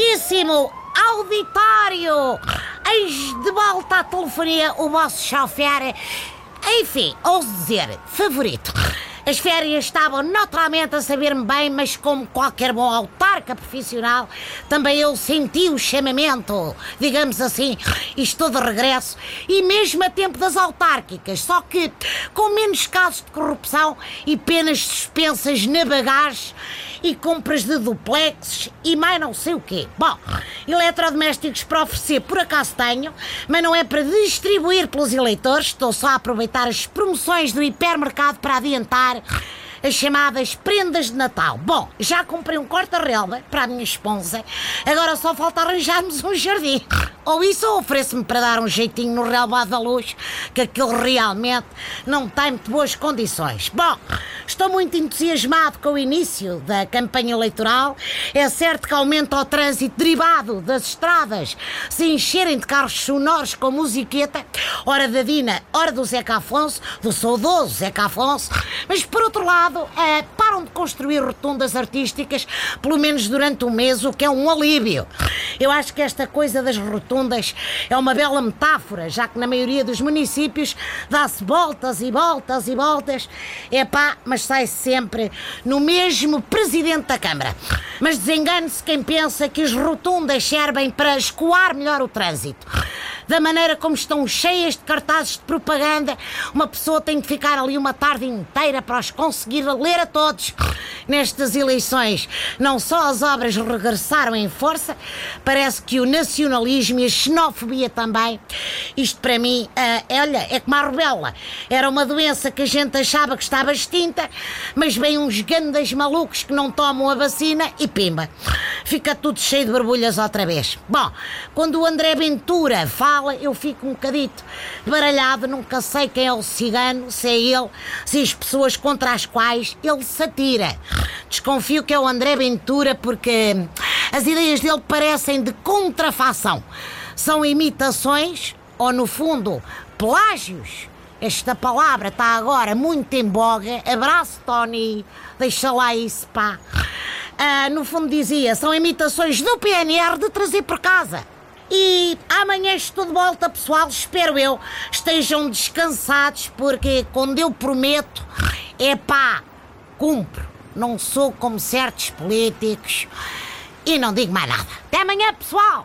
caríssimo auditório! Eis de volta à telefonia o vosso chofer, enfim, ouso dizer, favorito. As férias estavam naturalmente a saber-me bem, mas como qualquer bom autarca profissional, também eu senti o chamamento, digamos assim, e estou de regresso, e mesmo a tempo das autárquicas, só que com menos casos de corrupção e penas suspensas na bagagem e compras de duplexes e mais não sei o quê. Bom, eletrodomésticos para oferecer por acaso tenho, mas não é para distribuir pelos eleitores, estou só a aproveitar as promoções do hipermercado para adiantar as chamadas prendas de Natal. Bom, já comprei um corta-relva para a minha esposa, agora só falta arranjarmos um jardim. Ou isso ou ofereço-me para dar um jeitinho no relvado da luz, que aquilo realmente não tem muito boas condições. Bom, estou muito entusiasmado com o início da campanha eleitoral. É certo que aumenta o trânsito derivado das estradas se encherem de carros sonoros com musiqueta, hora da Dina, hora do Zeca Afonso, do saudoso Zeca Afonso, mas por outro lado, é, param de construir rotundas artísticas, pelo menos durante um mês, o que é um alívio. Eu acho que esta coisa das rotundas é uma bela metáfora, já que na maioria dos municípios dá-se voltas e voltas e voltas. É pá, mas sai sempre no mesmo presidente da Câmara. Mas desengane-se quem pensa que as rotundas servem para escoar melhor o trânsito da maneira como estão cheias de cartazes de propaganda, uma pessoa tem que ficar ali uma tarde inteira para os conseguir ler a todos. Nestas eleições, não só as obras regressaram em força, parece que o nacionalismo e a xenofobia também. Isto para mim, uh, olha, é como a rubela. Era uma doença que a gente achava que estava extinta, mas vem uns gandas malucos que não tomam a vacina e pimba. Fica tudo cheio de borbulhas outra vez. Bom, quando o André Ventura fala, eu fico um bocadito baralhado, nunca sei quem é o cigano, se é ele, se as pessoas contra as quais ele se atira. Desconfio que é o André Ventura porque as ideias dele parecem de contrafação. São imitações ou, no fundo, plágios. Esta palavra está agora muito em boga. Abraço, Tony. Deixa lá isso, pá. Ah, no fundo dizia, são imitações do PNR de trazer por casa. E amanhã estou de volta, pessoal. Espero eu estejam descansados, porque quando eu prometo, é pá, cumpro. Não sou como certos políticos. E não digo mais nada. Até amanhã, pessoal!